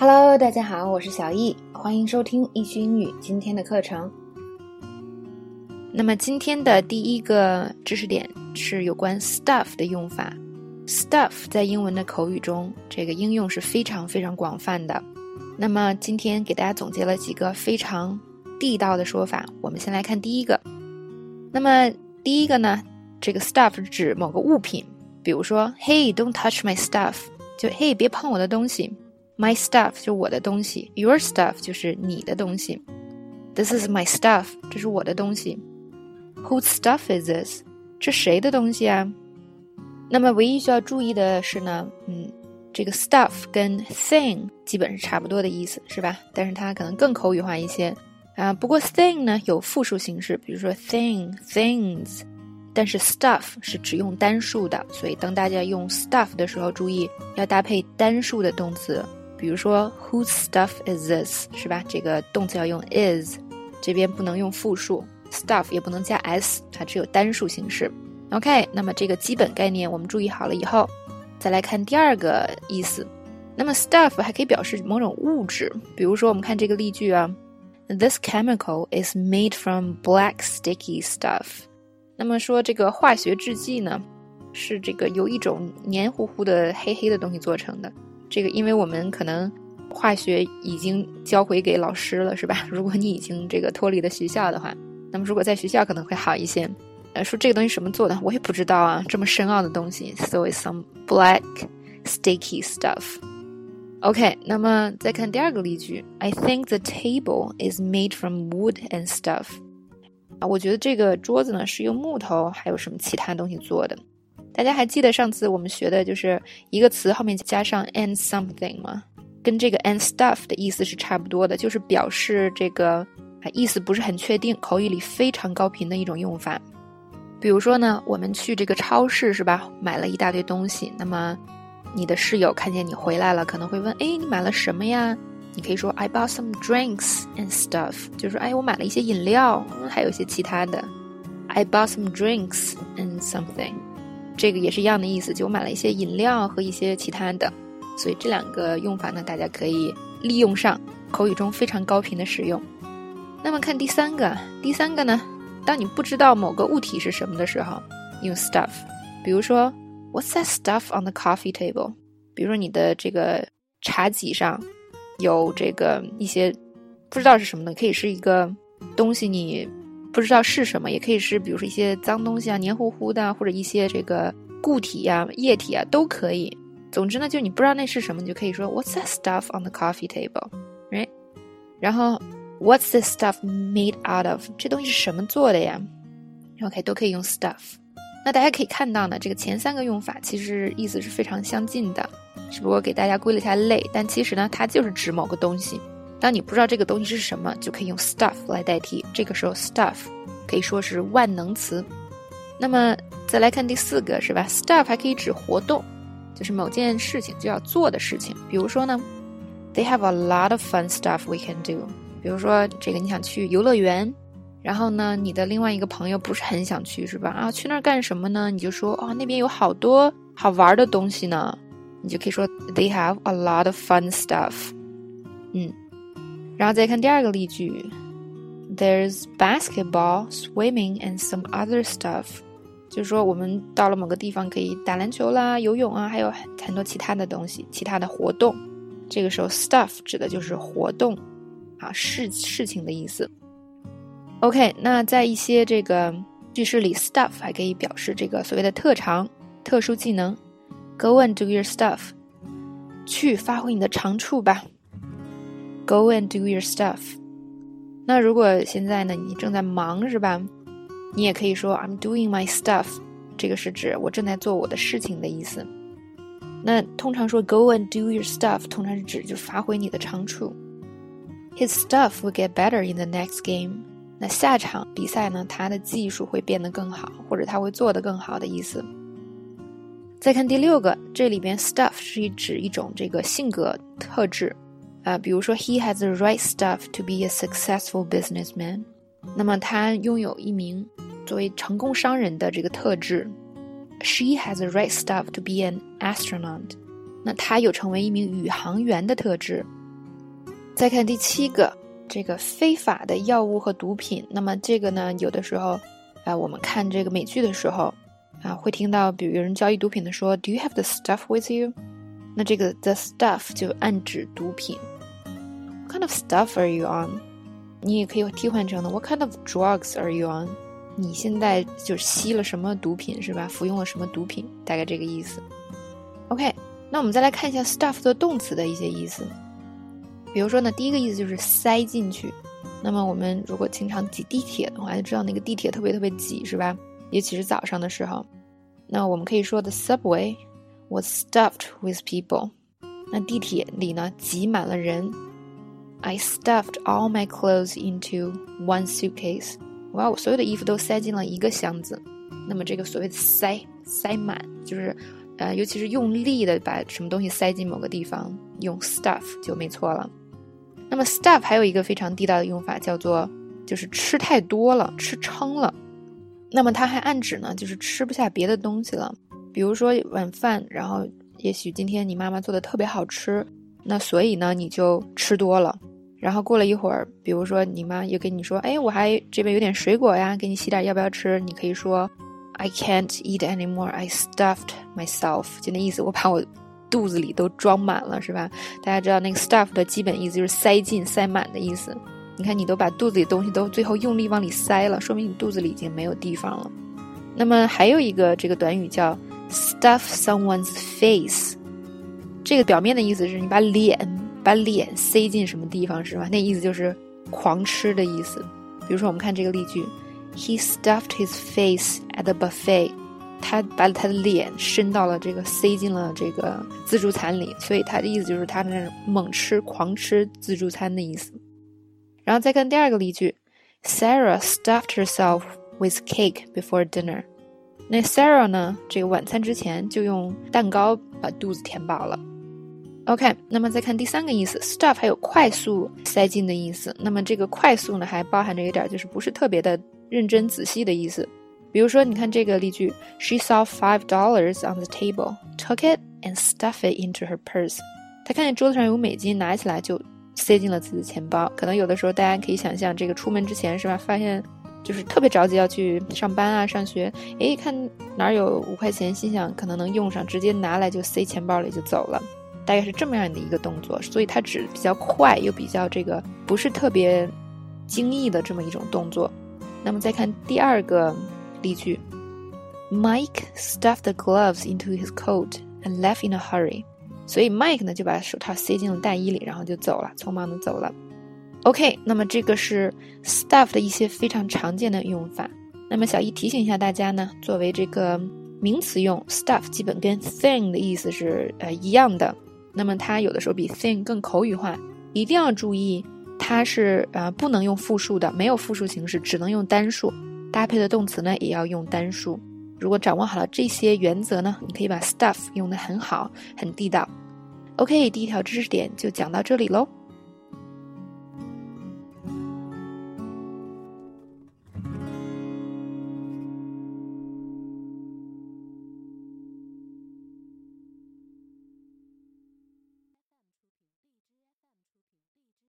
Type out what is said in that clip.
Hello，大家好，我是小易，欢迎收听易趣英语今天的课程。那么今天的第一个知识点是有关 stuff 的用法。stuff 在英文的口语中，这个应用是非常非常广泛的。那么今天给大家总结了几个非常地道的说法。我们先来看第一个。那么第一个呢，这个 stuff 指某个物品，比如说，Hey，don't touch my stuff，就 Hey，别碰我的东西。My stuff 就是我的东西，Your stuff 就是你的东西。This is my stuff，这是我的东西。Whose stuff is this？这谁的东西啊？那么唯一需要注意的是呢，嗯，这个 stuff 跟 thing 基本是差不多的意思，是吧？但是它可能更口语化一些啊。不过 thing 呢有复数形式，比如说 thing things，但是 stuff 是只用单数的，所以当大家用 stuff 的时候，注意要搭配单数的动词。比如说，Whose stuff is this？是吧？这个动词要用 is，这边不能用复数，stuff 也不能加 s，它只有单数形式。OK，那么这个基本概念我们注意好了以后，再来看第二个意思。那么 stuff 还可以表示某种物质，比如说我们看这个例句啊，This chemical is made from black sticky stuff。那么说这个化学制剂呢，是这个由一种黏糊糊的黑黑的东西做成的。这个，因为我们可能化学已经交回给老师了，是吧？如果你已经这个脱离了学校的话，那么如果在学校可能会好一些。呃，说这个东西什么做的，我也不知道啊，这么深奥的东西。So it's some black sticky stuff. OK，那么再看第二个例句，I think the table is made from wood and stuff. 啊，我觉得这个桌子呢是用木头还有什么其他东西做的。大家还记得上次我们学的就是一个词后面加上 and something 吗？跟这个 and stuff 的意思是差不多的，就是表示这个啊意思不是很确定，口语里非常高频的一种用法。比如说呢，我们去这个超市是吧，买了一大堆东西，那么你的室友看见你回来了，可能会问，哎，你买了什么呀？你可以说 I bought some drinks and stuff，就是，哎，我买了一些饮料，还有一些其他的。I bought some drinks and something。这个也是一样的意思，就我买了一些饮料和一些其他的，所以这两个用法呢，大家可以利用上，口语中非常高频的使用。那么看第三个，第三个呢，当你不知道某个物体是什么的时候，用 stuff。比如说，What's that stuff on the coffee table？比如说你的这个茶几上有这个一些不知道是什么的，可以是一个东西你。不知道是什么，也可以是，比如说一些脏东西啊，黏糊糊的，或者一些这个固体呀、液体啊，都可以。总之呢，就你不知道那是什么，你就可以说 What's that stuff on the coffee table？Right？然后 What's this stuff made out of？这东西是什么做的呀？OK，都可以用 stuff。那大家可以看到呢，这个前三个用法其实意思是非常相近的，只不过给大家归了一下类，但其实呢，它就是指某个东西。当你不知道这个东西是什么，就可以用 stuff 来代替。这个时候，stuff 可以说是万能词。那么再来看第四个，是吧？stuff 还可以指活动，就是某件事情就要做的事情。比如说呢，They have a lot of fun stuff we can do。比如说这个你想去游乐园，然后呢，你的另外一个朋友不是很想去，是吧？啊，去那儿干什么呢？你就说啊，那边有好多好玩的东西呢。你就可以说 They have a lot of fun stuff。嗯。然后再看第二个例句，There's basketball, swimming, and some other stuff。就是说，我们到了某个地方可以打篮球啦、游泳啊，还有很多其他的东西、其他的活动。这个时候，stuff 指的就是活动啊，事事情的意思。OK，那在一些这个句式里，stuff 还可以表示这个所谓的特长、特殊技能。Go and do your stuff，去发挥你的长处吧。Go and do your stuff。那如果现在呢，你正在忙是吧？你也可以说 I'm doing my stuff。这个是指我正在做我的事情的意思。那通常说 Go and do your stuff，通常是指就发挥你的长处。His stuff will get better in the next game。那下场比赛呢，他的技术会变得更好，或者他会做得更好的意思。再看第六个，这里边 stuff 是指一种这个性格特质。啊，比如说，He has the right stuff to be a successful businessman。那么他拥有一名作为成功商人的这个特质。She has the right stuff to be an astronaut。那他有成为一名宇航员的特质。再看第七个，这个非法的药物和毒品。那么这个呢，有的时候啊，我们看这个美剧的时候啊，会听到比如有人交易毒品的说，Do you have the stuff with you？那这个 the stuff 就暗指毒品。What kind of stuff are you on？你也可以替换成呢，What kind of drugs are you on？你现在就是吸了什么毒品是吧？服用了什么毒品？大概这个意思。OK，那我们再来看一下 stuff 的动词的一些意思。比如说呢，第一个意思就是塞进去。那么我们如果经常挤地铁的话，就知道那个地铁特别特别挤，是吧？尤其是早上的时候。那我们可以说，the subway was stuffed with people。那地铁里呢，挤满了人。I stuffed all my clothes into one suitcase。我把我所有的衣服都塞进了一个箱子。那么这个所谓的塞塞满，就是呃，尤其是用力的把什么东西塞进某个地方，用 stuff 就没错了。那么 stuff 还有一个非常地道的用法，叫做就是吃太多了，吃撑了。那么它还暗指呢，就是吃不下别的东西了。比如说晚饭，然后也许今天你妈妈做的特别好吃，那所以呢你就吃多了。然后过了一会儿，比如说你妈又跟你说，哎，我还这边有点水果呀，给你洗点，要不要吃？你可以说，I can't eat anymore. I stuffed myself。就那意思，我把我。肚子里都装满了，是吧？大家知道那个 stuff 的基本意思就是塞进、塞满的意思。你看，你都把肚子里东西都最后用力往里塞了，说明你肚子里已经没有地方了。那么还有一个这个短语叫 stuff someone's face，这个表面的意思是你把脸把脸塞进什么地方，是吧？那意思就是狂吃的意思。比如说，我们看这个例句：He stuffed his face at the buffet。他把他的脸伸到了这个，塞进了这个自助餐里，所以他的意思就是他那猛吃、狂吃自助餐的意思。然后再看第二个例句：Sarah stuffed herself with cake before dinner。那 Sarah 呢，这个晚餐之前就用蛋糕把肚子填饱了。OK，那么再看第三个意思，stuff 还有快速塞进的意思。那么这个快速呢，还包含着一点就是不是特别的认真仔细的意思。比如说，你看这个例句：She saw five dollars on the table, took it and stuffed it into her purse。她看见桌子上有美金，拿起来就塞进了自己的钱包。可能有的时候大家可以想象，这个出门之前是吧？发现就是特别着急要去上班啊、上学，诶，看哪儿有五块钱，心想可能能用上，直接拿来就塞钱包里就走了。大概是这么样的一个动作，所以它指比较快又比较这个不是特别精益的这么一种动作。那么再看第二个。例句：Mike stuffed the gloves into his coat and left in a hurry。所以 Mike 呢就把手套塞进了大衣里，然后就走了，匆忙的走了。OK，那么这个是 stuff 的一些非常常见的用法。那么小易提醒一下大家呢，作为这个名词用，stuff 基本跟 thing 的意思是呃一样的。那么它有的时候比 thing 更口语化，一定要注意，它是呃不能用复数的，没有复数形式，只能用单数。搭配的动词呢，也要用单数。如果掌握好了这些原则呢，你可以把 stuff 用的很好，很地道。OK，第一条知识点就讲到这里喽。